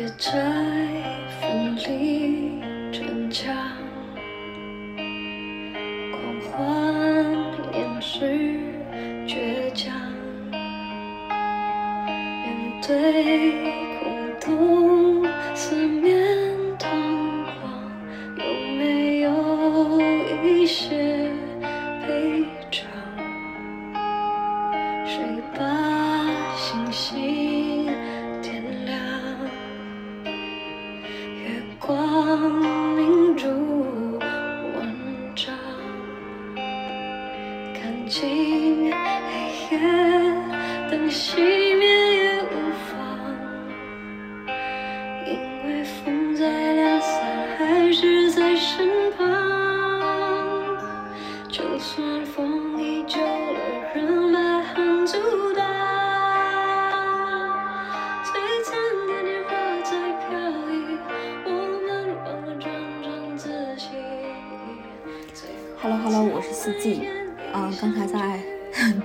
别再分离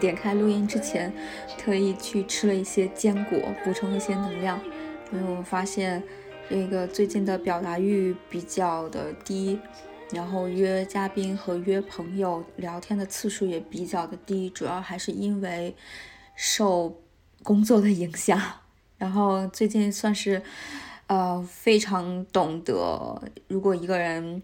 点开录音之前，特意去吃了一些坚果，补充一些能量。因为我发现这个最近的表达欲比较的低，然后约嘉宾和约朋友聊天的次数也比较的低，主要还是因为受工作的影响。然后最近算是呃非常懂得，如果一个人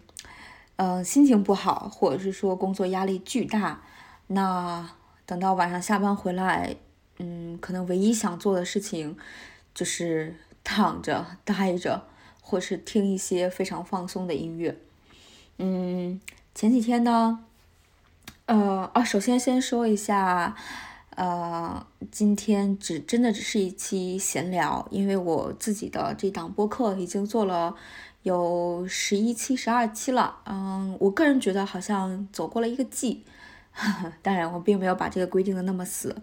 呃心情不好，或者是说工作压力巨大，那等到晚上下班回来，嗯，可能唯一想做的事情就是躺着待着，或是听一些非常放松的音乐。嗯，前几天呢，呃啊，首先先说一下，呃，今天只真的只是一期闲聊，因为我自己的这档播客已经做了有十一期、十二期了，嗯，我个人觉得好像走过了一个季，当然我并没有把这个规定的那么死，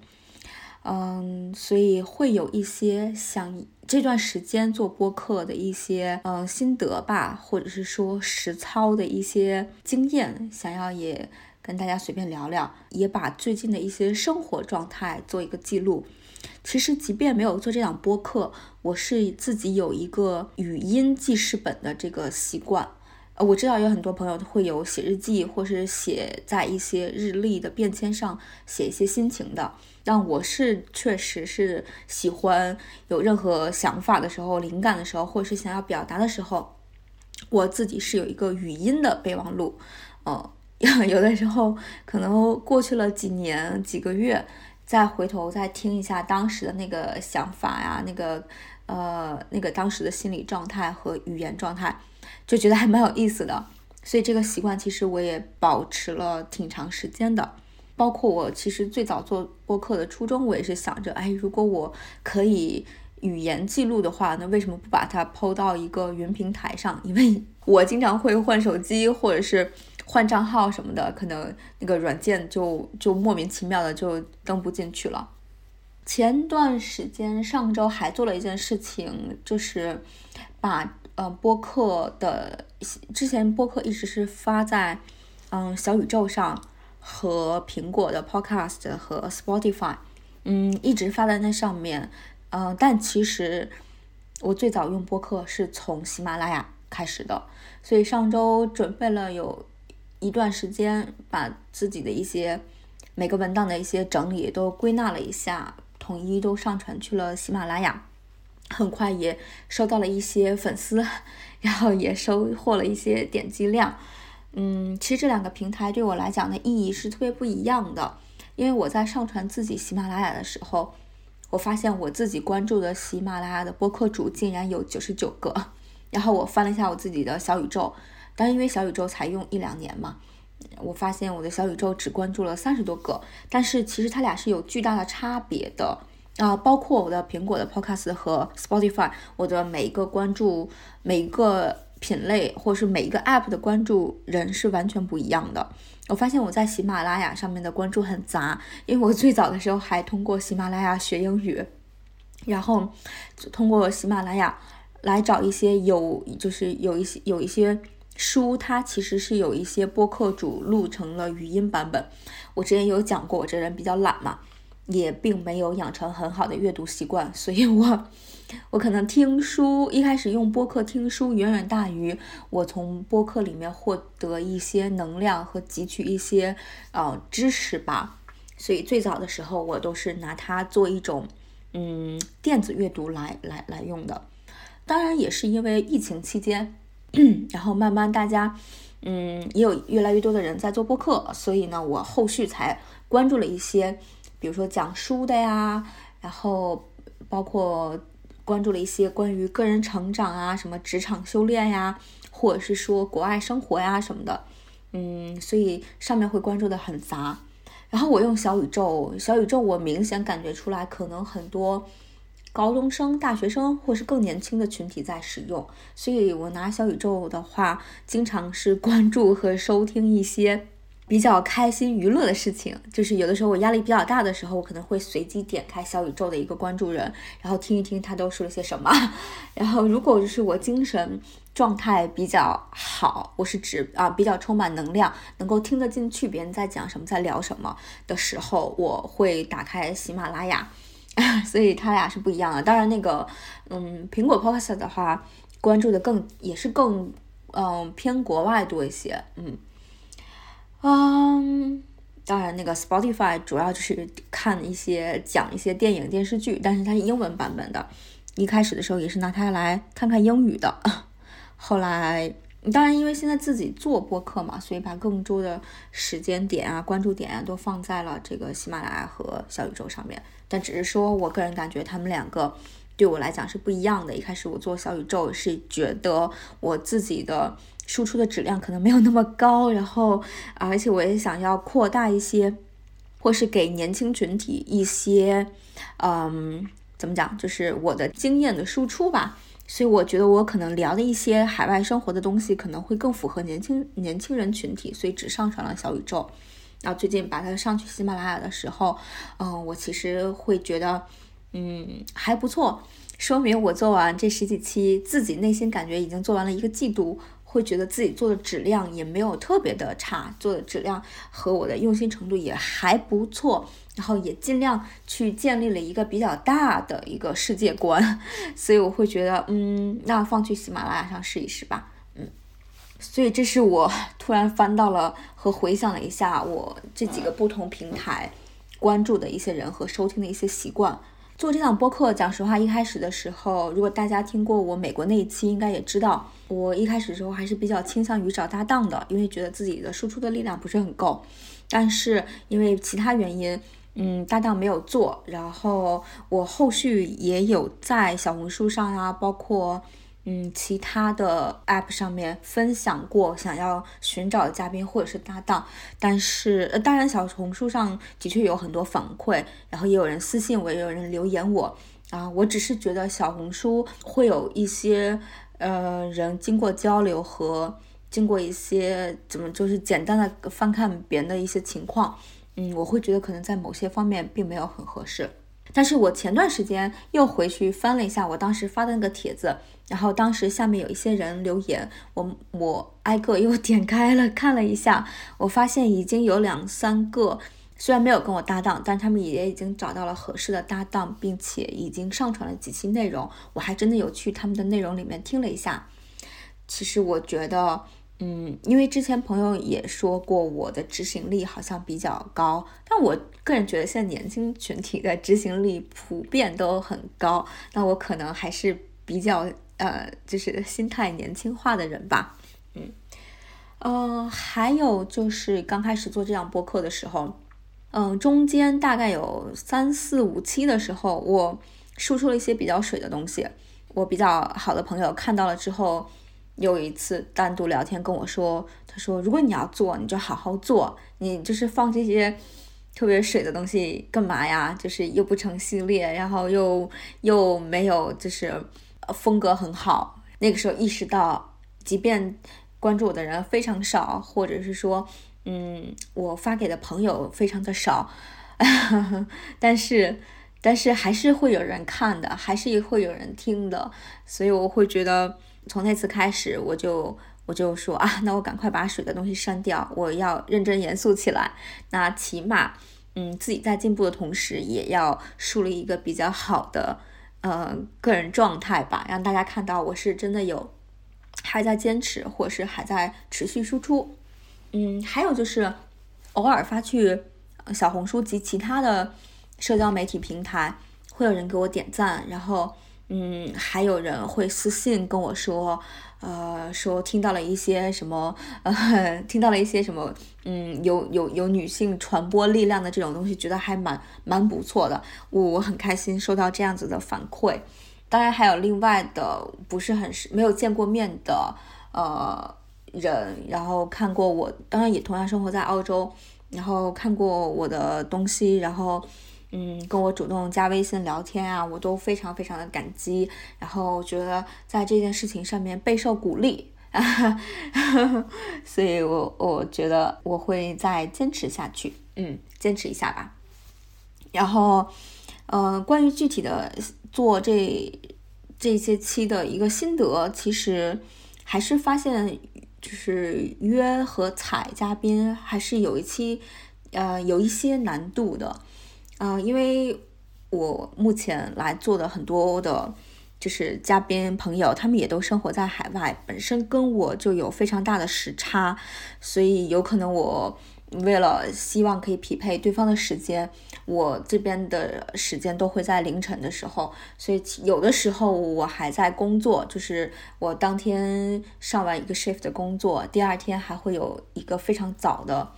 嗯，所以会有一些想这段时间做播客的一些嗯心得吧，或者是说实操的一些经验，想要也跟大家随便聊聊，也把最近的一些生活状态做一个记录。其实，即便没有做这档播客，我是自己有一个语音记事本的这个习惯。呃，我知道有很多朋友会有写日记，或是写在一些日历的便签上写一些心情的。但我是确实是喜欢有任何想法的时候、灵感的时候，或是想要表达的时候，我自己是有一个语音的备忘录。嗯，有的时候可能过去了几年、几个月。再回头再听一下当时的那个想法呀，那个呃那个当时的心理状态和语言状态，就觉得还蛮有意思的。所以这个习惯其实我也保持了挺长时间的。包括我其实最早做播客的初衷，我也是想着，哎，如果我可以语言记录的话，那为什么不把它抛到一个云平台上？因为 我经常会换手机，或者是。换账号什么的，可能那个软件就就莫名其妙的就登不进去了。前段时间，上周还做了一件事情，就是把呃播客的之前播客一直是发在嗯小宇宙上和苹果的 Podcast 和 Spotify，嗯一直发在那上面，嗯、但其实我最早用播客是从喜马拉雅开始的，所以上周准备了有。一段时间，把自己的一些每个文档的一些整理都归纳了一下，统一都上传去了喜马拉雅。很快也收到了一些粉丝，然后也收获了一些点击量。嗯，其实这两个平台对我来讲的意义是特别不一样的，因为我在上传自己喜马拉雅的时候，我发现我自己关注的喜马拉雅的播客主竟然有九十九个，然后我翻了一下我自己的小宇宙。但因为小宇宙才用一两年嘛，我发现我的小宇宙只关注了三十多个，但是其实它俩是有巨大的差别的啊、包括我的苹果的 Podcast 和 Spotify，我的每一个关注每一个品类或是每一个 App 的关注人是完全不一样的。我发现我在喜马拉雅上面的关注很杂，因为我最早的时候还通过喜马拉雅学英语，然后通过喜马拉雅来找一些有就是有一些有一些。书它其实是有一些播客主录成了语音版本，我之前有讲过，我这人比较懒嘛，也并没有养成很好的阅读习惯，所以我我可能听书一开始用播客听书远远大于我从播客里面获得一些能量和汲取一些呃知识吧。所以最早的时候我都是拿它做一种嗯电子阅读来来来用的。当然也是因为疫情期间，然后慢慢大家嗯也有越来越多的人在做播客，所以呢我后续才关注了一些。比如说讲书的呀，然后包括关注了一些关于个人成长啊，什么职场修炼呀，或者是说国外生活呀什么的，嗯，所以上面会关注的很杂。然后我用小宇宙，小宇宙我明显感觉出来，可能很多高中生、大学生或是更年轻的群体在使用，所以我拿小宇宙的话，经常是关注和收听一些。比较开心娱乐的事情，就是有的时候我压力比较大的时候，我可能会随机点开小宇宙的一个关注人，然后听一听他都说了些什么。然后如果就是我精神状态比较好，我是指啊比较充满能量，能够听得进去别人在讲什么，在聊什么的时候，我会打开喜马拉雅。所以他俩是不一样的。当然那个嗯苹果 Podcast 的话，关注的更也是更嗯偏国外多一些，嗯。嗯，当然，那个 Spotify 主要就是看一些讲一些电影电视剧，但是它是英文版本的。一开始的时候也是拿它来看看英语的，后来当然因为现在自己做播客嘛，所以把更多的时间点啊、关注点啊都放在了这个喜马拉雅和小宇宙上面。但只是说我个人感觉他们两个对我来讲是不一样的。一开始我做小宇宙是觉得我自己的。输出的质量可能没有那么高，然后而且我也想要扩大一些，或是给年轻群体一些，嗯，怎么讲，就是我的经验的输出吧。所以我觉得我可能聊的一些海外生活的东西可能会更符合年轻年轻人群体，所以只上传了小宇宙。然后最近把它上去喜马拉雅的时候，嗯，我其实会觉得，嗯，还不错，说明我做完这十几期，自己内心感觉已经做完了一个季度。会觉得自己做的质量也没有特别的差，做的质量和我的用心程度也还不错，然后也尽量去建立了一个比较大的一个世界观，所以我会觉得，嗯，那放去喜马拉雅上试一试吧，嗯，所以这是我突然翻到了和回想了一下我这几个不同平台关注的一些人和收听的一些习惯。做这档播客，讲实话，一开始的时候，如果大家听过我美国那一期，应该也知道，我一开始的时候还是比较倾向于找搭档的，因为觉得自己的输出的力量不是很够。但是因为其他原因，嗯，搭档没有做。然后我后续也有在小红书上啊，包括。嗯，其他的 app 上面分享过想要寻找嘉宾或者是搭档，但是呃，当然小红书上的确有很多反馈，然后也有人私信我，也有人留言我啊，我只是觉得小红书会有一些呃人经过交流和经过一些怎么就是简单的翻看别人的一些情况，嗯，我会觉得可能在某些方面并没有很合适。但是我前段时间又回去翻了一下我当时发的那个帖子，然后当时下面有一些人留言，我我挨个又 点开了看了一下，我发现已经有两三个，虽然没有跟我搭档，但他们也已经找到了合适的搭档，并且已经上传了几期内容，我还真的有去他们的内容里面听了一下，其实我觉得。嗯，因为之前朋友也说过我的执行力好像比较高，但我个人觉得现在年轻群体的执行力普遍都很高，那我可能还是比较呃，就是心态年轻化的人吧。嗯，呃，还有就是刚开始做这样播客的时候，嗯，中间大概有三四五期的时候，我输出了一些比较水的东西，我比较好的朋友看到了之后。有一次单独聊天跟我说，他说如果你要做，你就好好做，你就是放这些特别水的东西干嘛呀？就是又不成系列，然后又又没有就是风格很好。那个时候意识到，即便关注我的人非常少，或者是说，嗯，我发给的朋友非常的少，但是但是还是会有人看的，还是会有人听的，所以我会觉得。从那次开始，我就我就说啊，那我赶快把水的东西删掉，我要认真严肃起来。那起码，嗯，自己在进步的同时，也要树立一个比较好的呃个人状态吧，让大家看到我是真的有还在坚持，或是还在持续输出。嗯，还有就是偶尔发去小红书及其他的社交媒体平台，会有人给我点赞，然后嗯，还有人会私信跟我说。呃，说听到了一些什么，呃，听到了一些什么，嗯，有有有女性传播力量的这种东西，觉得还蛮蛮不错的，我我很开心收到这样子的反馈。当然还有另外的不是很没有见过面的呃人，然后看过我，当然也同样生活在澳洲，然后看过我的东西，然后。嗯，跟我主动加微信聊天啊，我都非常非常的感激，然后觉得在这件事情上面备受鼓励，所以我我觉得我会再坚持下去，嗯，坚持一下吧。然后，呃，关于具体的做这这些期的一个心得，其实还是发现，就是约和采嘉宾还是有一期，呃，有一些难度的。嗯，因为我目前来做的很多的，就是嘉宾朋友，他们也都生活在海外，本身跟我就有非常大的时差，所以有可能我为了希望可以匹配对方的时间，我这边的时间都会在凌晨的时候，所以有的时候我还在工作，就是我当天上完一个 shift 的工作，第二天还会有一个非常早的，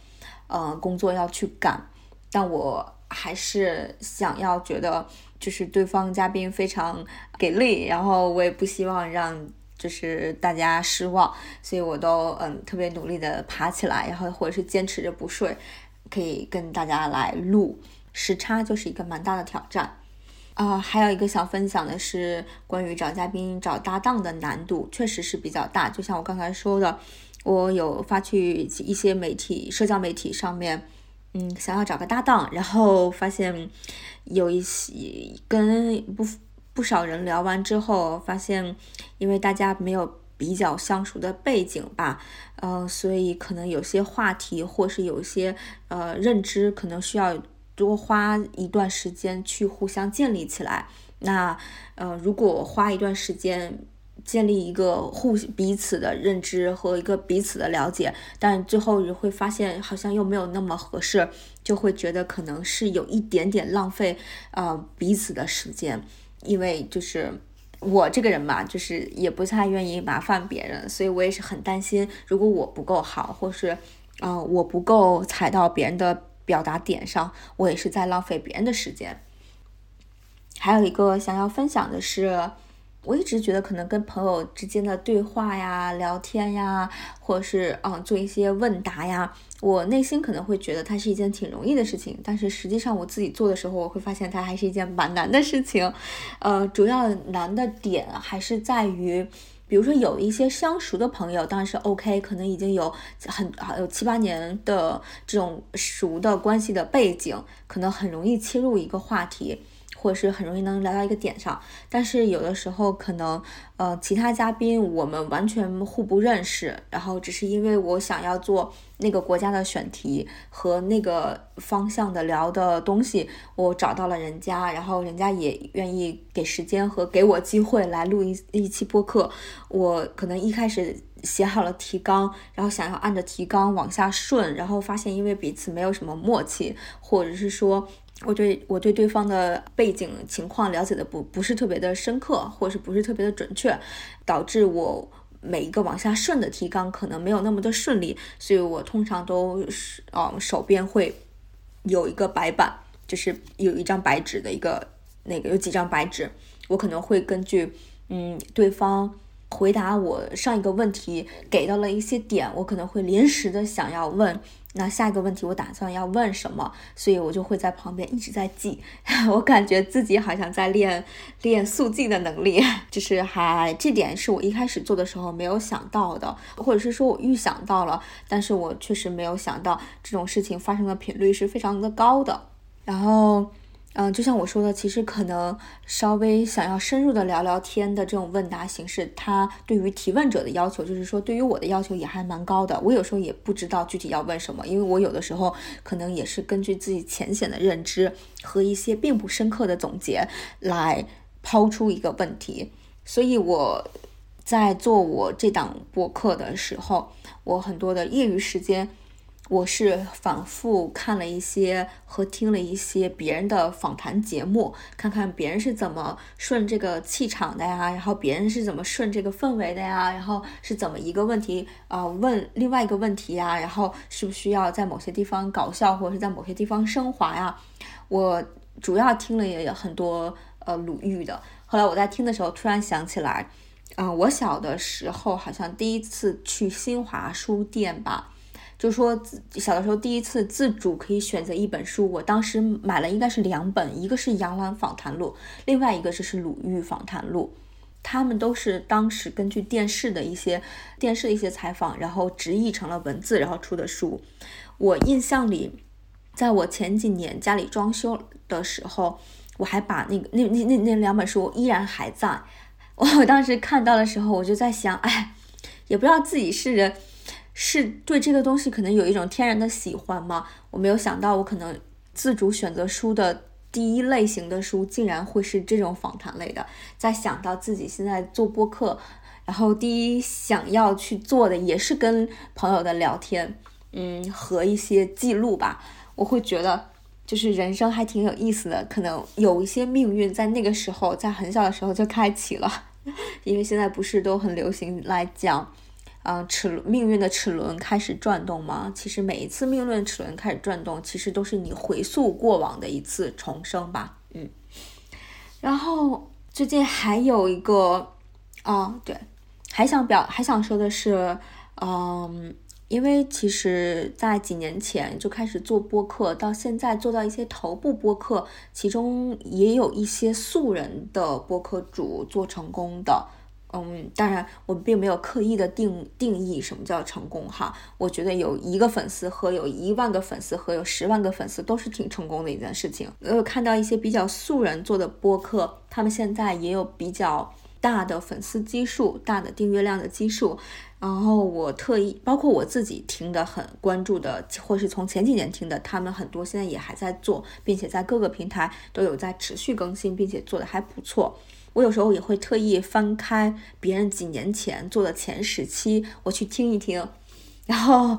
呃，工作要去赶，但我。还是想要觉得就是对方嘉宾非常给力，然后我也不希望让就是大家失望，所以我都嗯特别努力的爬起来，然后或者是坚持着不睡，可以跟大家来录。时差就是一个蛮大的挑战啊。还有一个想分享的是关于找嘉宾、找搭档的难度，确实是比较大。就像我刚才说的，我有发去一些媒体、社交媒体上面。嗯，想要找个搭档，然后发现有一些跟不不少人聊完之后，发现因为大家没有比较相熟的背景吧，呃，所以可能有些话题或是有些呃认知，可能需要多花一段时间去互相建立起来。那呃，如果花一段时间。建立一个互彼此的认知和一个彼此的了解，但最后你会发现好像又没有那么合适，就会觉得可能是有一点点浪费呃彼此的时间，因为就是我这个人嘛，就是也不太愿意麻烦别人，所以我也是很担心，如果我不够好，或是啊我不够踩到别人的表达点上，我也是在浪费别人的时间。还有一个想要分享的是。我一直觉得，可能跟朋友之间的对话呀、聊天呀，或者是嗯做一些问答呀，我内心可能会觉得它是一件挺容易的事情。但是实际上我自己做的时候，我会发现它还是一件蛮难的事情。呃，主要难的点还是在于，比如说有一些相熟的朋友，当然是 OK，可能已经有很有七八年的这种熟的关系的背景，可能很容易切入一个话题。或者是很容易能聊到一个点上，但是有的时候可能，呃，其他嘉宾我们完全互不认识，然后只是因为我想要做那个国家的选题和那个方向的聊的东西，我找到了人家，然后人家也愿意给时间和给我机会来录一一期播客。我可能一开始写好了提纲，然后想要按着提纲往下顺，然后发现因为彼此没有什么默契，或者是说。我对我对对方的背景情况了解的不不是特别的深刻，或者是不是特别的准确，导致我每一个往下顺的提纲可能没有那么的顺利，所以我通常都是嗯手边会有一个白板，就是有一张白纸的一个那个有几张白纸，我可能会根据嗯对方。回答我上一个问题给到了一些点，我可能会临时的想要问，那下一个问题我打算要问什么，所以我就会在旁边一直在记，我感觉自己好像在练练速记的能力，就是还这点是我一开始做的时候没有想到的，或者是说我预想到了，但是我确实没有想到这种事情发生的频率是非常的高的，然后。嗯，就像我说的，其实可能稍微想要深入的聊聊天的这种问答形式，它对于提问者的要求，就是说对于我的要求也还蛮高的。我有时候也不知道具体要问什么，因为我有的时候可能也是根据自己浅显的认知和一些并不深刻的总结来抛出一个问题。所以我在做我这档播客的时候，我很多的业余时间。我是反复看了一些和听了一些别人的访谈节目，看看别人是怎么顺这个气场的呀，然后别人是怎么顺这个氛围的呀，然后是怎么一个问题啊问另外一个问题呀，然后是不是需要在某些地方搞笑或者是在某些地方升华呀？我主要听了也有很多呃鲁豫的，后来我在听的时候突然想起来，嗯，我小的时候好像第一次去新华书店吧。就说自小的时候第一次自主可以选择一本书，我当时买了应该是两本，一个是杨澜访谈录，另外一个就是鲁豫访谈录，他们都是当时根据电视的一些电视的一些采访，然后直译成了文字，然后出的书。我印象里，在我前几年家里装修的时候，我还把那个那那那那两本书依然还在。我当时看到的时候，我就在想，哎，也不知道自己是人。是对这个东西可能有一种天然的喜欢吗？我没有想到，我可能自主选择书的第一类型的书，竟然会是这种访谈类的。在想到自己现在做播客，然后第一想要去做的也是跟朋友的聊天，嗯，和一些记录吧。我会觉得，就是人生还挺有意思的，可能有一些命运在那个时候，在很小的时候就开启了。因为现在不是都很流行来讲。啊，齿命运的齿轮开始转动吗？其实每一次命运齿轮开始转动，其实都是你回溯过往的一次重生吧。嗯，然后最近还有一个，啊，对，还想表还想说的是，嗯，因为其实在几年前就开始做播客，到现在做到一些头部播客，其中也有一些素人的播客主做成功的。嗯，当然，我并没有刻意的定定义什么叫成功哈。我觉得有一个粉丝和有一万个粉丝和有十万个粉丝都是挺成功的一件事情。我有，看到一些比较素人做的播客，他们现在也有比较大的粉丝基数、大的订阅量的基数。然后我特意，包括我自己听的很关注的，或是从前几年听的，他们很多现在也还在做，并且在各个平台都有在持续更新，并且做的还不错。我有时候也会特意翻开别人几年前做的前十期，我去听一听，然后，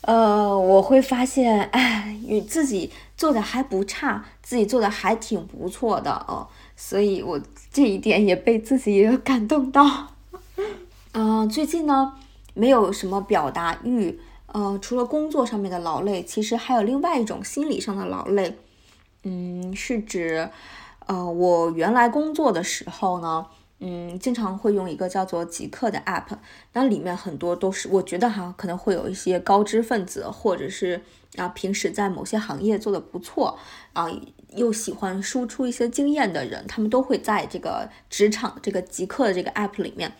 呃，我会发现，哎，与自己做的还不差，自己做的还挺不错的哦，所以我这一点也被自己感动到。嗯，最近呢，没有什么表达欲，呃，除了工作上面的劳累，其实还有另外一种心理上的劳累，嗯，是指。呃，我原来工作的时候呢，嗯，经常会用一个叫做极客的 app，那里面很多都是我觉得哈，可能会有一些高知分子，或者是啊，平时在某些行业做的不错啊，又喜欢输出一些经验的人，他们都会在这个职场这个极客的这个 app 里面。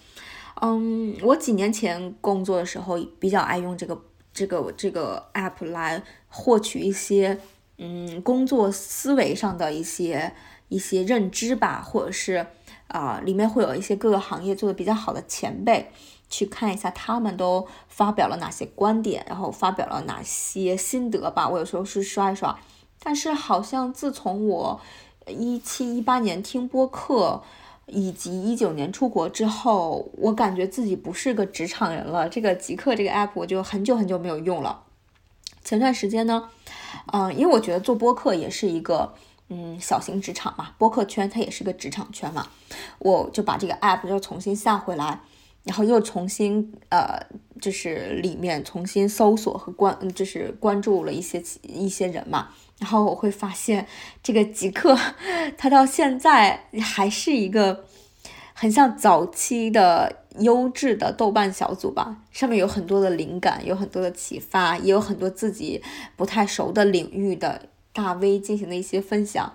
嗯，我几年前工作的时候比较爱用这个这个这个 app 来获取一些嗯工作思维上的一些。一些认知吧，或者是啊，里面会有一些各个行业做的比较好的前辈，去看一下他们都发表了哪些观点，然后发表了哪些心得吧。我有时候是刷一刷，但是好像自从我一七一八年听播客，以及一九年出国之后，我感觉自己不是个职场人了。这个极客这个 app 我就很久很久没有用了。前段时间呢，嗯，因为我觉得做播客也是一个。嗯，小型职场嘛，播客圈它也是个职场圈嘛，我就把这个 app 又重新下回来，然后又重新呃，就是里面重新搜索和关，就是关注了一些一些人嘛，然后我会发现这个极客，它到现在还是一个很像早期的优质的豆瓣小组吧，上面有很多的灵感，有很多的启发，也有很多自己不太熟的领域的。大 V 进行的一些分享，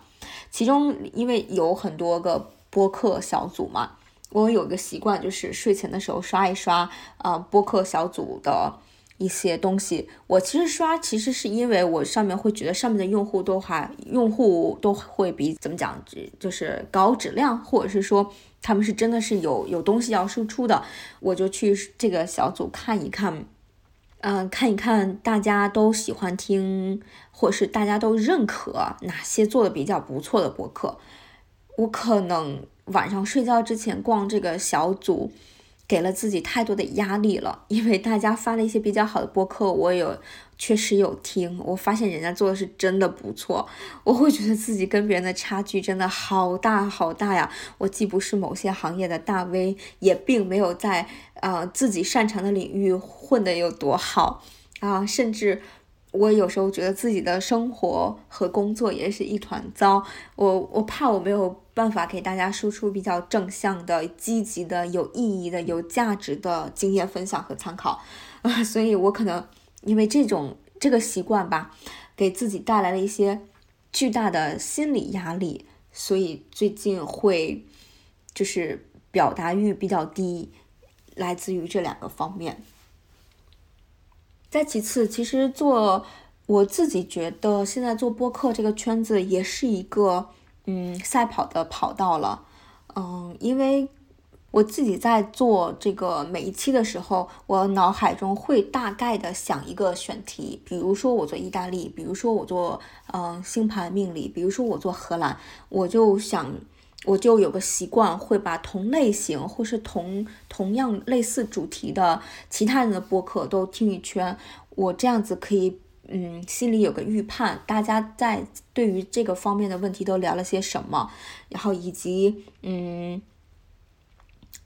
其中因为有很多个播客小组嘛，我有一个习惯，就是睡前的时候刷一刷，呃，播客小组的一些东西。我其实刷，其实是因为我上面会觉得上面的用户都还用户都会比怎么讲，就是高质量，或者是说他们是真的是有有东西要输出的，我就去这个小组看一看。嗯，看一看大家都喜欢听，或是大家都认可哪些做的比较不错的博客。我可能晚上睡觉之前逛这个小组。给了自己太多的压力了，因为大家发了一些比较好的播客，我有确实有听，我发现人家做的是真的不错，我会觉得自己跟别人的差距真的好大好大呀。我既不是某些行业的大 V，也并没有在呃自己擅长的领域混得有多好啊，甚至。我有时候觉得自己的生活和工作也是一团糟，我我怕我没有办法给大家输出比较正向的、积极的、有意义的、有价值的经验分享和参考，啊，所以我可能因为这种这个习惯吧，给自己带来了一些巨大的心理压力，所以最近会就是表达欲比较低，来自于这两个方面。再其次，其实做我自己觉得现在做播客这个圈子也是一个嗯赛跑的跑道了，嗯，因为我自己在做这个每一期的时候，我脑海中会大概的想一个选题，比如说我做意大利，比如说我做嗯星盘命理，比如说我做荷兰，我就想。我就有个习惯，会把同类型或是同同样类似主题的其他人的播客都听一圈。我这样子可以，嗯，心里有个预判，大家在对于这个方面的问题都聊了些什么，然后以及，嗯，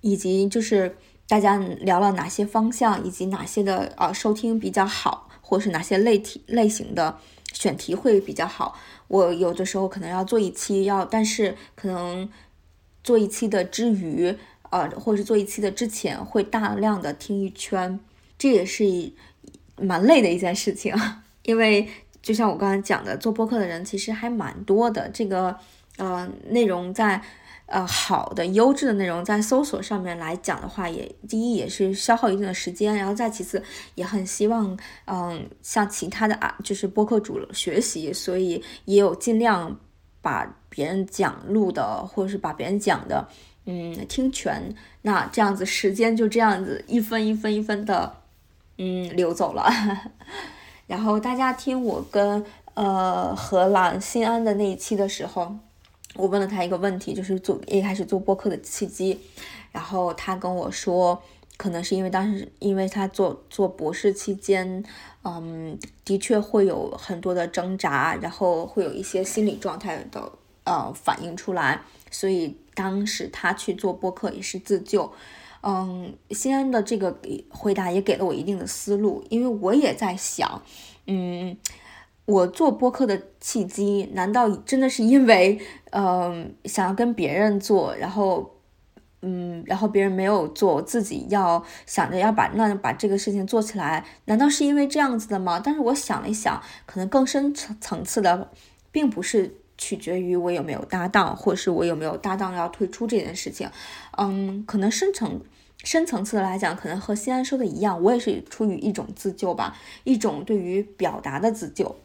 以及就是大家聊了哪些方向，以及哪些的呃收听比较好，或是哪些类题类型的选题会比较好。我有的时候可能要做一期，要但是可能做一期的之余，呃，或者是做一期的之前，会大量的听一圈，这也是蛮累的一件事情，因为就像我刚才讲的，做播客的人其实还蛮多的，这个呃内容在。呃，好的优质的内容在搜索上面来讲的话，也第一也是消耗一定的时间，然后再其次也很希望，嗯，向其他的啊，就是播客主学习，所以也有尽量把别人讲录的或者是把别人讲的，嗯，听全。那这样子时间就这样子一分一分一分的，嗯，流走了。然后大家听我跟呃荷兰新安的那一期的时候。我问了他一个问题，就是做一开始做播客的契机，然后他跟我说，可能是因为当时因为他做做博士期间，嗯，的确会有很多的挣扎，然后会有一些心理状态的呃反映出来，所以当时他去做播客也是自救。嗯，西安的这个回答也给了我一定的思路，因为我也在想，嗯。我做播客的契机，难道真的是因为，嗯，想要跟别人做，然后，嗯，然后别人没有做，自己要想着要把那把这个事情做起来，难道是因为这样子的吗？但是我想了一想，可能更深层层次的，并不是取决于我有没有搭档，或是我有没有搭档要退出这件事情，嗯，可能深层深层次的来讲，可能和西安说的一样，我也是出于一种自救吧，一种对于表达的自救。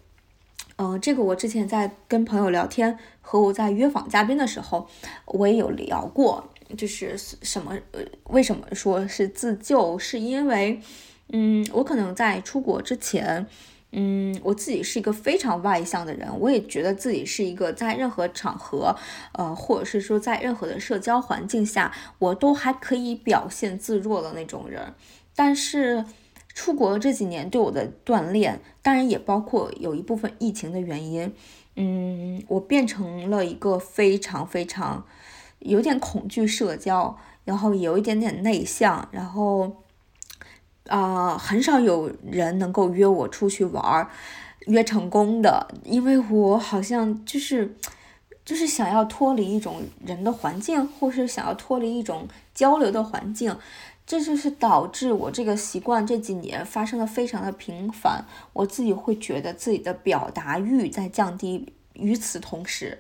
嗯，这个我之前在跟朋友聊天和我在约访嘉宾的时候，我也有聊过，就是什么呃，为什么说是自救？是因为，嗯，我可能在出国之前，嗯，我自己是一个非常外向的人，我也觉得自己是一个在任何场合，呃，或者是说在任何的社交环境下，我都还可以表现自若的那种人，但是。出国这几年对我的锻炼，当然也包括有一部分疫情的原因。嗯，我变成了一个非常非常有点恐惧社交，然后有一点点内向，然后啊，很少有人能够约我出去玩儿，约成功的，因为我好像就是就是想要脱离一种人的环境，或是想要脱离一种交流的环境。这就是导致我这个习惯这几年发生的非常的频繁，我自己会觉得自己的表达欲在降低。与此同时，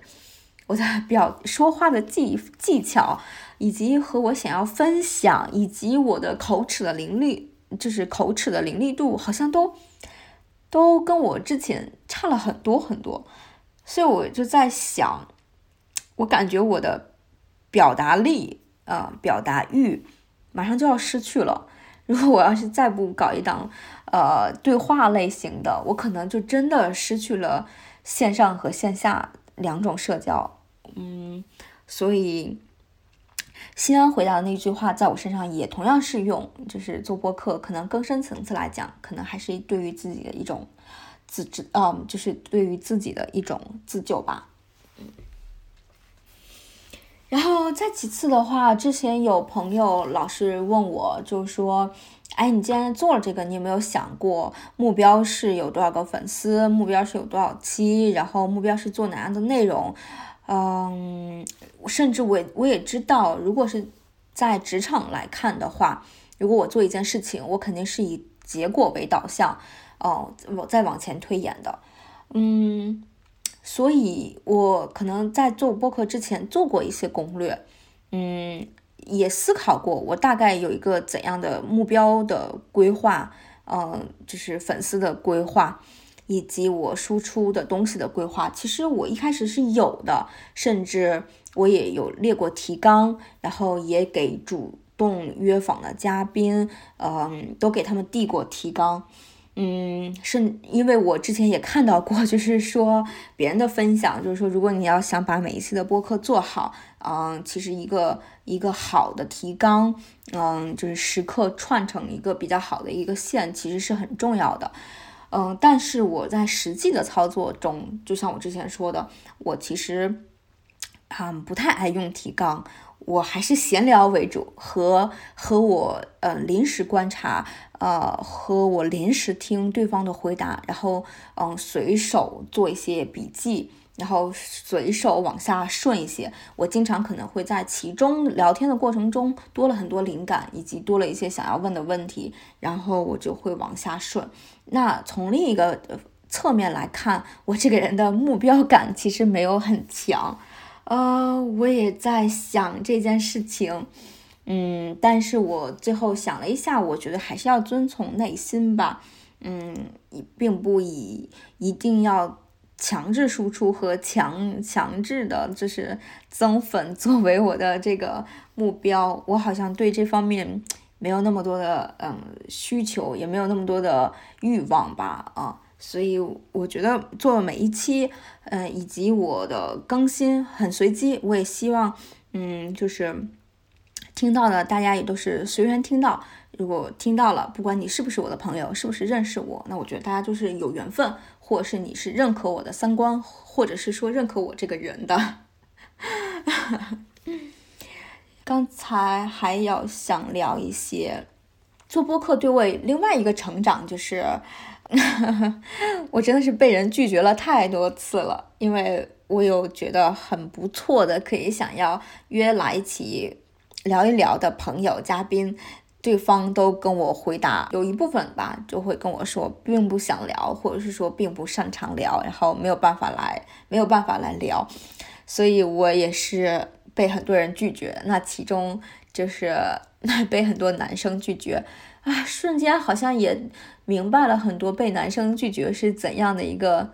我的 表说话的技技巧，以及和我想要分享，以及我的口齿的伶俐就是口齿的伶俐度好像都都跟我之前差了很多很多，所以我就在想，我感觉我的表达力啊，表达欲马上就要失去了。如果我要是再不搞一档呃对话类型的，我可能就真的失去了线上和线下两种社交。嗯，所以。西安回答的那句话，在我身上也同样适用，就是做播客，可能更深层次来讲，可能还是对于自己的一种自知，嗯，就是对于自己的一种自救吧。然后再其次的话，之前有朋友老是问我，就是说，哎，你既然做了这个，你有没有想过目标是有多少个粉丝？目标是有多少期？然后目标是做哪样的内容？嗯，甚至我我也知道，如果是在职场来看的话，如果我做一件事情，我肯定是以结果为导向，哦，我再往前推演的。嗯，所以我可能在做播客之前做过一些攻略，嗯，也思考过我大概有一个怎样的目标的规划，嗯，就是粉丝的规划。以及我输出的东西的规划，其实我一开始是有的，甚至我也有列过提纲，然后也给主动约访的嘉宾，嗯，都给他们递过提纲，嗯，是因为我之前也看到过，就是说别人的分享，就是说如果你要想把每一期的播客做好，嗯，其实一个一个好的提纲，嗯，就是时刻串成一个比较好的一个线，其实是很重要的。嗯，但是我在实际的操作中，就像我之前说的，我其实嗯不太爱用提纲，我还是闲聊为主，和和我呃临时观察，呃和我临时听对方的回答，然后嗯随手做一些笔记。然后随手往下顺一些，我经常可能会在其中聊天的过程中多了很多灵感，以及多了一些想要问的问题，然后我就会往下顺。那从另一个侧面来看，我这个人的目标感其实没有很强，呃，我也在想这件事情，嗯，但是我最后想了一下，我觉得还是要遵从内心吧，嗯，并不以一定要。强制输出和强强制的，就是增粉作为我的这个目标，我好像对这方面没有那么多的嗯需求，也没有那么多的欲望吧啊，所以我觉得做每一期，嗯，以及我的更新很随机，我也希望嗯，就是听到的大家也都是随缘听到。如果听到了，不管你是不是我的朋友，是不是认识我，那我觉得大家就是有缘分，或者是你是认可我的三观，或者是说认可我这个人的。刚才还要想聊一些做播客对我另外一个成长，就是 我真的是被人拒绝了太多次了，因为我有觉得很不错的，可以想要约来一起聊一聊的朋友嘉宾。对方都跟我回答，有一部分吧，就会跟我说并不想聊，或者是说并不擅长聊，然后没有办法来，没有办法来聊，所以我也是被很多人拒绝。那其中就是 被很多男生拒绝啊，瞬间好像也明白了很多被男生拒绝是怎样的一个。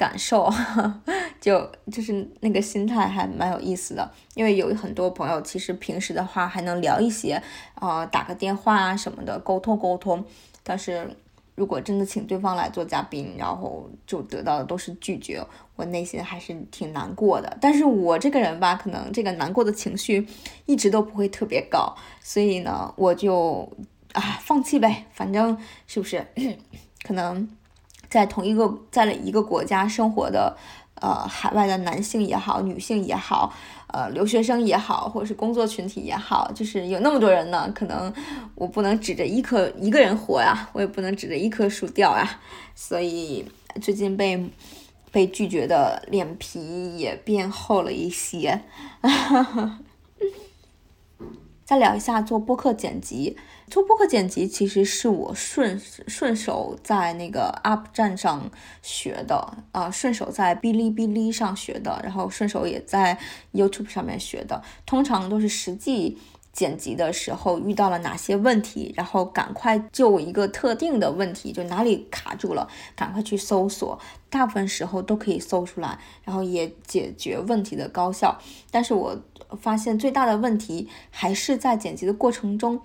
感受 就就是那个心态还蛮有意思的，因为有很多朋友其实平时的话还能聊一些，呃，打个电话啊什么的沟通沟通，但是如果真的请对方来做嘉宾，然后就得到的都是拒绝，我内心还是挺难过的。但是我这个人吧，可能这个难过的情绪一直都不会特别高，所以呢，我就啊放弃呗，反正是不是 可能。在同一个在了一个国家生活的，呃，海外的男性也好，女性也好，呃，留学生也好，或者是工作群体也好，就是有那么多人呢，可能我不能指着一棵一个人活呀，我也不能指着一棵树掉呀，所以最近被被拒绝的脸皮也变厚了一些。再聊一下做播客剪辑。做播客剪辑其实是我顺顺手在那个 UP 站上学的，啊，顺手在哔哩哔哩上学的，然后顺手也在 YouTube 上面学的。通常都是实际剪辑的时候遇到了哪些问题，然后赶快就一个特定的问题，就哪里卡住了，赶快去搜索，大部分时候都可以搜出来，然后也解决问题的高效。但是我发现最大的问题还是在剪辑的过程中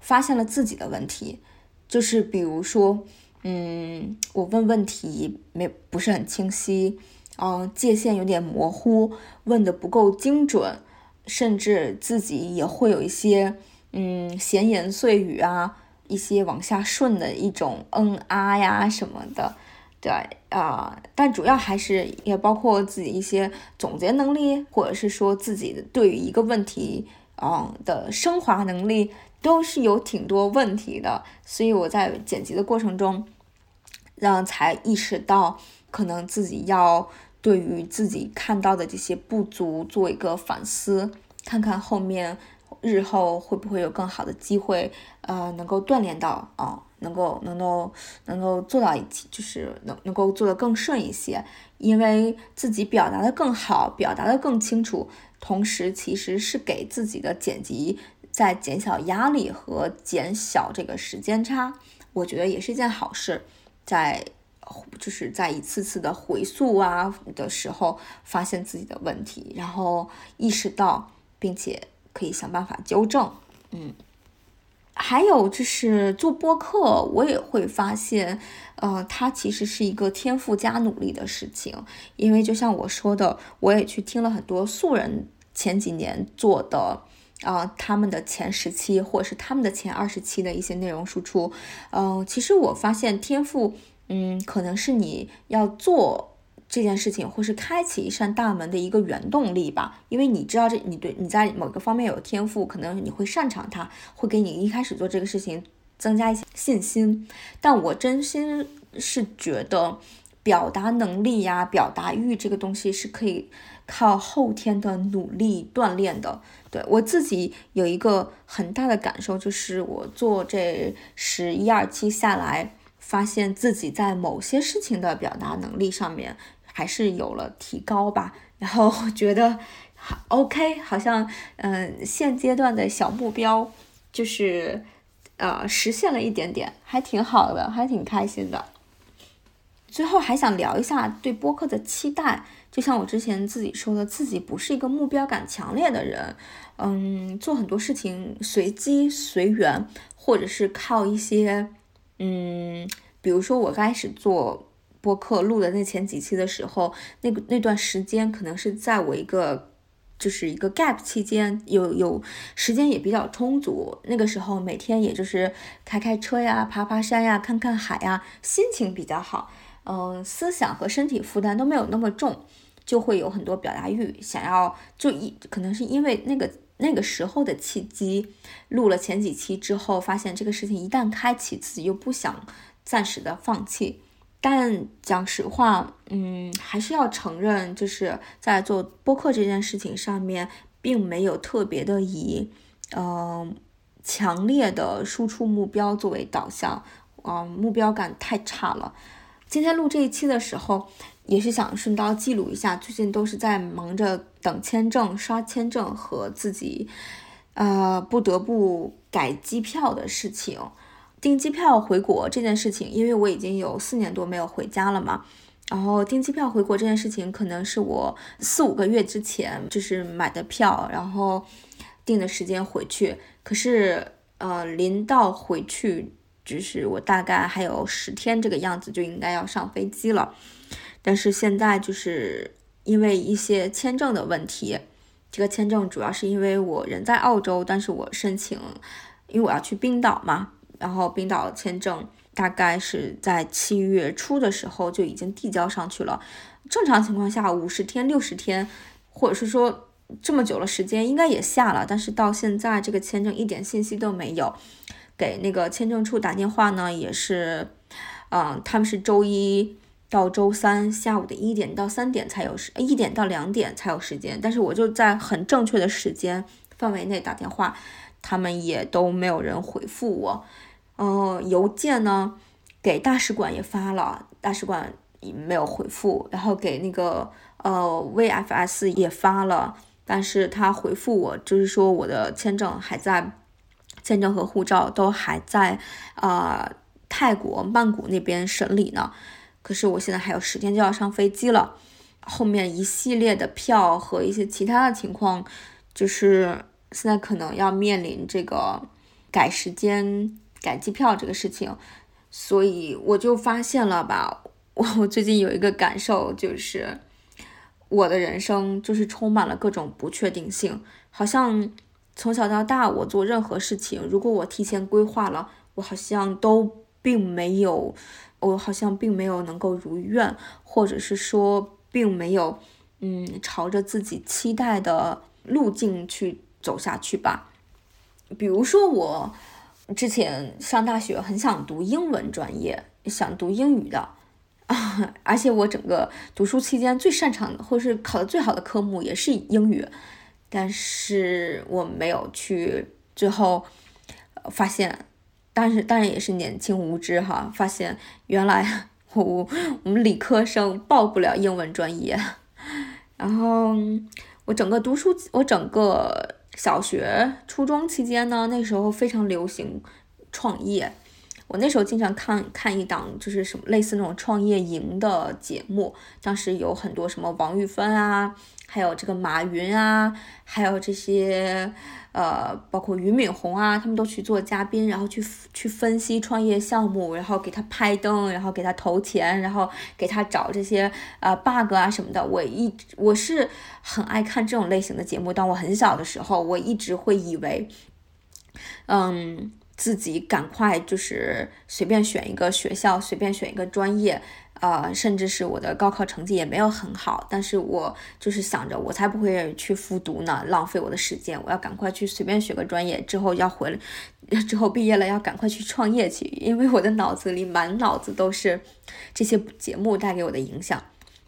发现了自己的问题，就是比如说，嗯，我问问题没不是很清晰，嗯，界限有点模糊，问的不够精准。甚至自己也会有一些，嗯，闲言碎语啊，一些往下顺的一种嗯啊呀什么的，对啊，但主要还是也包括自己一些总结能力，或者是说自己对于一个问题，嗯的升华能力，都是有挺多问题的。所以我在剪辑的过程中，让才意识到，可能自己要。对于自己看到的这些不足做一个反思，看看后面日后会不会有更好的机会，呃，能够锻炼到啊，能够能够能够做到一起，就是能能够做得更顺一些，因为自己表达的更好，表达的更清楚，同时其实是给自己的剪辑在减小压力和减小这个时间差，我觉得也是一件好事，在。就是在一次次的回溯啊的时候，发现自己的问题，然后意识到，并且可以想办法纠正。嗯，还有就是做播客，我也会发现，呃，它其实是一个天赋加努力的事情。因为就像我说的，我也去听了很多素人前几年做的，啊，他们的前十期或者是他们的前二十期的一些内容输出。嗯，其实我发现天赋。嗯，可能是你要做这件事情，或是开启一扇大门的一个原动力吧。因为你知道这，你对你在某个方面有天赋，可能你会擅长它，会给你一开始做这个事情增加一些信心。但我真心是觉得，表达能力呀、表达欲这个东西是可以靠后天的努力锻炼的。对我自己有一个很大的感受，就是我做这十一二期下来。发现自己在某些事情的表达能力上面还是有了提高吧，然后觉得好 OK，好像嗯现阶段的小目标就是呃实现了一点点，还挺好的，还挺开心的。最后还想聊一下对播客的期待，就像我之前自己说的，自己不是一个目标感强烈的人，嗯，做很多事情随机随缘，或者是靠一些。嗯，比如说我开始做播客录的那前几期的时候，那个那段时间可能是在我一个就是一个 gap 期间，有有时间也比较充足。那个时候每天也就是开开车呀、爬爬山呀、看看海呀，心情比较好。嗯，思想和身体负担都没有那么重，就会有很多表达欲，想要就一可能是因为那个。那个时候的契机，录了前几期之后，发现这个事情一旦开启，自己又不想暂时的放弃。但讲实话，嗯，还是要承认，就是在做播客这件事情上面，并没有特别的以，嗯，强烈的输出目标作为导向，嗯，目标感太差了。今天录这一期的时候。也是想顺道记录一下，最近都是在忙着等签证、刷签证和自己，呃，不得不改机票的事情。订机票回国这件事情，因为我已经有四年多没有回家了嘛，然后订机票回国这件事情，可能是我四五个月之前就是买的票，然后订的时间回去。可是，呃，临到回去，就是我大概还有十天这个样子就应该要上飞机了。但是现在就是因为一些签证的问题，这个签证主要是因为我人在澳洲，但是我申请，因为我要去冰岛嘛，然后冰岛签证大概是在七月初的时候就已经递交上去了。正常情况下五十天、六十天，或者是说这么久的时间应该也下了，但是到现在这个签证一点信息都没有。给那个签证处打电话呢，也是，嗯，他们是周一。到周三下午的一点到三点才有时，一点到两点才有时间。但是我就在很正确的时间范围内打电话，他们也都没有人回复我。呃，邮件呢给大使馆也发了，大使馆没有回复。然后给那个呃 VFS 也发了，但是他回复我，就是说我的签证还在，签证和护照都还在啊泰国曼谷那边审理呢。可是我现在还有十天就要上飞机了，后面一系列的票和一些其他的情况，就是现在可能要面临这个改时间、改机票这个事情，所以我就发现了吧，我我最近有一个感受就是。我的人生就是充满了各种不确定性，好像从小到大，我做任何事情，如果我提前规划了，我好像都并没有，我好像并没有能够如愿，或者是说并没有，嗯，朝着自己期待的路径去走下去吧。比如说，我之前上大学很想读英文专业，想读英语的。啊，而且我整个读书期间最擅长的，或是考的最好的科目也是英语，但是我没有去。最后发现，但是当然也是年轻无知哈，发现原来我我们理科生报不了英文专业。然后我整个读书，我整个小学、初中期间呢，那时候非常流行创业。我那时候经常看看一档，就是什么类似那种创业营的节目，当时有很多什么王玉芬啊，还有这个马云啊，还有这些呃，包括俞敏洪啊，他们都去做嘉宾，然后去去分析创业项目，然后给他拍灯，然后给他投钱，然后给他找这些呃 bug 啊什么的。我一我是很爱看这种类型的节目。当我很小的时候，我一直会以为，嗯。自己赶快就是随便选一个学校，随便选一个专业，呃，甚至是我的高考成绩也没有很好，但是我就是想着，我才不会去复读呢，浪费我的时间，我要赶快去随便学个专业，之后要回来，之后毕业了要赶快去创业去，因为我的脑子里满脑子都是这些节目带给我的影响。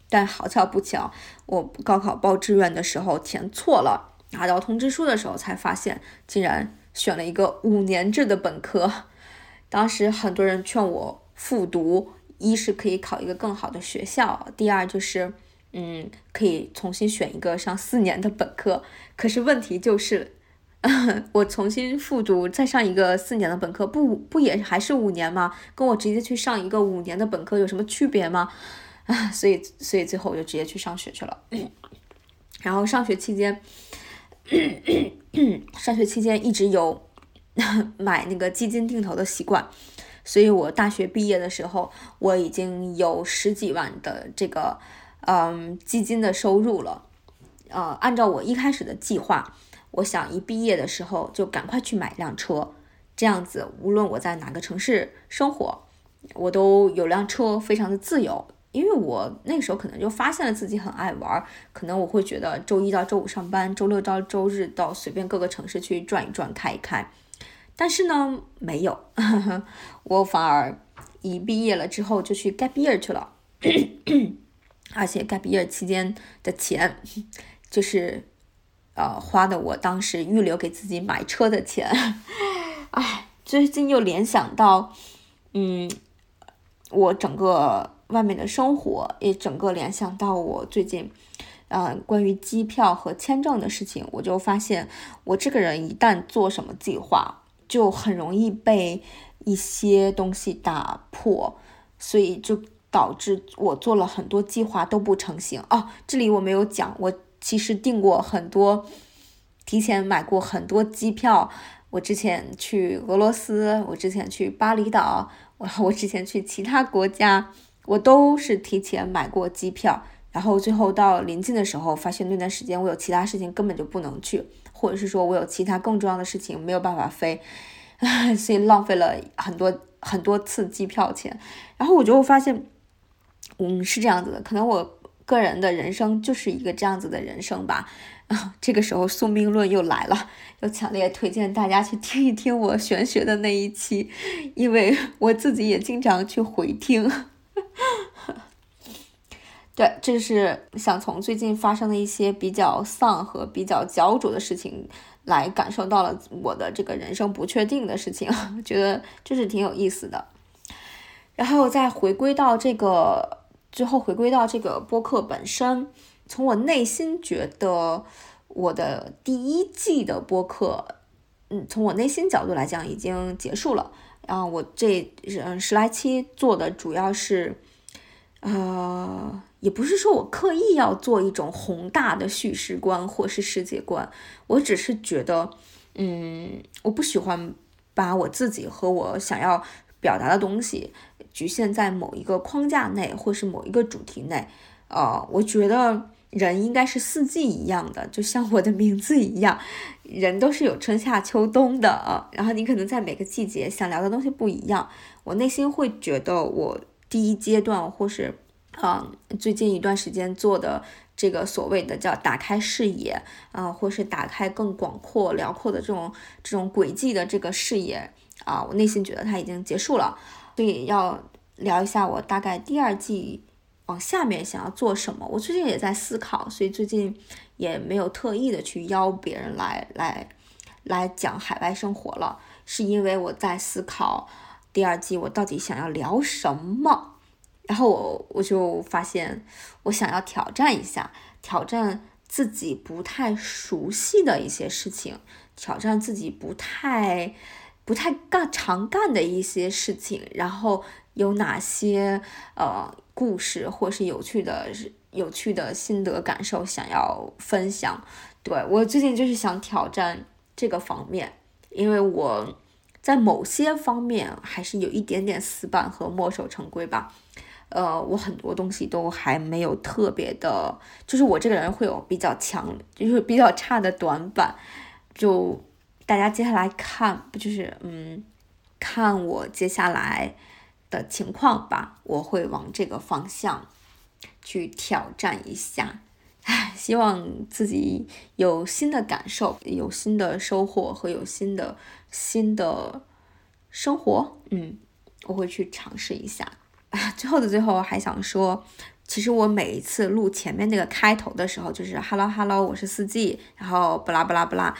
但好巧不巧，我高考报志愿的时候填错了，拿到通知书的时候才发现，竟然。选了一个五年制的本科，当时很多人劝我复读，一是可以考一个更好的学校，第二就是，嗯，可以重新选一个上四年的本科。可是问题就是，我重新复读再上一个四年的本科，不不也还是五年吗？跟我直接去上一个五年的本科有什么区别吗？啊，所以所以最后我就直接去上学去了。然后上学期间。上学期间一直有 买那个基金定投的习惯，所以我大学毕业的时候，我已经有十几万的这个嗯基金的收入了。呃，按照我一开始的计划，我想一毕业的时候就赶快去买一辆车，这样子无论我在哪个城市生活，我都有辆车，非常的自由。因为我那时候可能就发现了自己很爱玩，可能我会觉得周一到周五上班，周六到周日到随便各个城市去转一转、开一开。但是呢，没有，我反而一毕业了之后就去 gap year 去了，而且 gap year 期间的钱，就是呃花的我当时预留给自己买车的钱。哎，最近又联想到，嗯，我整个。外面的生活也整个联想到我最近，呃，关于机票和签证的事情，我就发现我这个人一旦做什么计划，就很容易被一些东西打破，所以就导致我做了很多计划都不成型。哦，这里我没有讲，我其实订过很多，提前买过很多机票。我之前去俄罗斯，我之前去巴厘岛，我我之前去其他国家。我都是提前买过机票，然后最后到临近的时候，发现那段时间我有其他事情根本就不能去，或者是说我有其他更重要的事情没有办法飞，所以浪费了很多很多次机票钱。然后我就发现，嗯，是这样子的，可能我个人的人生就是一个这样子的人生吧。啊，这个时候宿命论又来了，又强烈推荐大家去听一听我玄学的那一期，因为我自己也经常去回听。对，这是想从最近发生的一些比较丧和比较焦灼的事情来感受到了我的这个人生不确定的事情，觉得就是挺有意思的。然后再回归到这个，最后回归到这个播客本身，从我内心觉得，我的第一季的播客，嗯，从我内心角度来讲已经结束了。然后我这嗯十来期做的主要是，呃，也不是说我刻意要做一种宏大的叙事观或是世界观，我只是觉得，嗯，我不喜欢把我自己和我想要表达的东西局限在某一个框架内或是某一个主题内。呃，我觉得人应该是四季一样的，就像我的名字一样。人都是有春夏秋冬的啊，然后你可能在每个季节想聊的东西不一样。我内心会觉得，我第一阶段或是啊最近一段时间做的这个所谓的叫打开视野啊，或是打开更广阔辽阔的这种这种轨迹的这个视野啊，我内心觉得它已经结束了，所以要聊一下我大概第二季往下面想要做什么。我最近也在思考，所以最近。也没有特意的去邀别人来来来讲海外生活了，是因为我在思考第二季我到底想要聊什么，然后我我就发现我想要挑战一下，挑战自己不太熟悉的一些事情，挑战自己不太不太干常干的一些事情，然后有哪些呃故事或是有趣的。有趣的心得感受想要分享，对我最近就是想挑战这个方面，因为我在某些方面还是有一点点死板和墨守成规吧。呃，我很多东西都还没有特别的，就是我这个人会有比较强，就是比较差的短板。就大家接下来看，不就是嗯，看我接下来的情况吧，我会往这个方向。去挑战一下，唉，希望自己有新的感受，有新的收获和有新的新的生活。嗯，我会去尝试一下。最后的最后，还想说，其实我每一次录前面那个开头的时候，就是 “hello hello”，我是四季，然后不拉不拉不拉，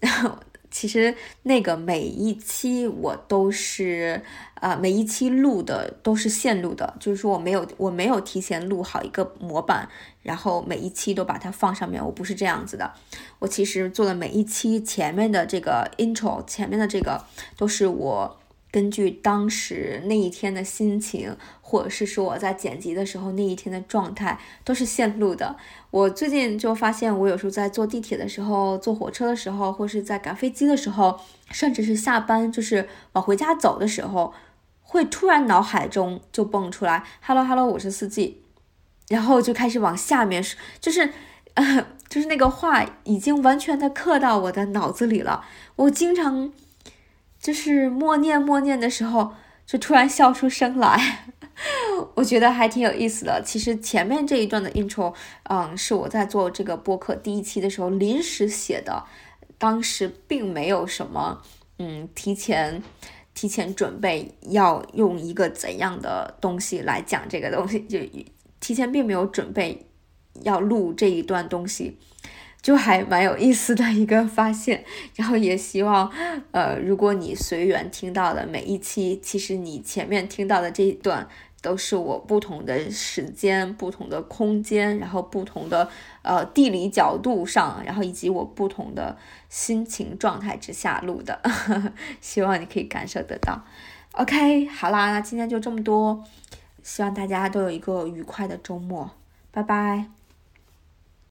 然后。其实那个每一期我都是，呃，每一期录的都是现录的，就是说我没有我没有提前录好一个模板，然后每一期都把它放上面，我不是这样子的。我其实做的每一期前面的这个 intro，前面的这个都是我。根据当时那一天的心情，或者是说我在剪辑的时候那一天的状态，都是现录的。我最近就发现，我有时候在坐地铁的时候、坐火车的时候，或是在赶飞机的时候，甚至是下班就是往回家走的时候，会突然脑海中就蹦出来 “hello hello”，我是四季，然后就开始往下面，就是，就是那个话已经完全的刻到我的脑子里了。我经常。就是默念默念的时候，就突然笑出声来，我觉得还挺有意思的。其实前面这一段的 intro，嗯，是我在做这个播客第一期的时候临时写的，当时并没有什么，嗯，提前提前准备要用一个怎样的东西来讲这个东西，就提前并没有准备要录这一段东西。就还蛮有意思的一个发现，然后也希望，呃，如果你随缘听到的每一期，其实你前面听到的这一段都是我不同的时间、不同的空间，然后不同的呃地理角度上，然后以及我不同的心情状态之下录的，希望你可以感受得到。OK，好啦，那今天就这么多，希望大家都有一个愉快的周末，拜拜。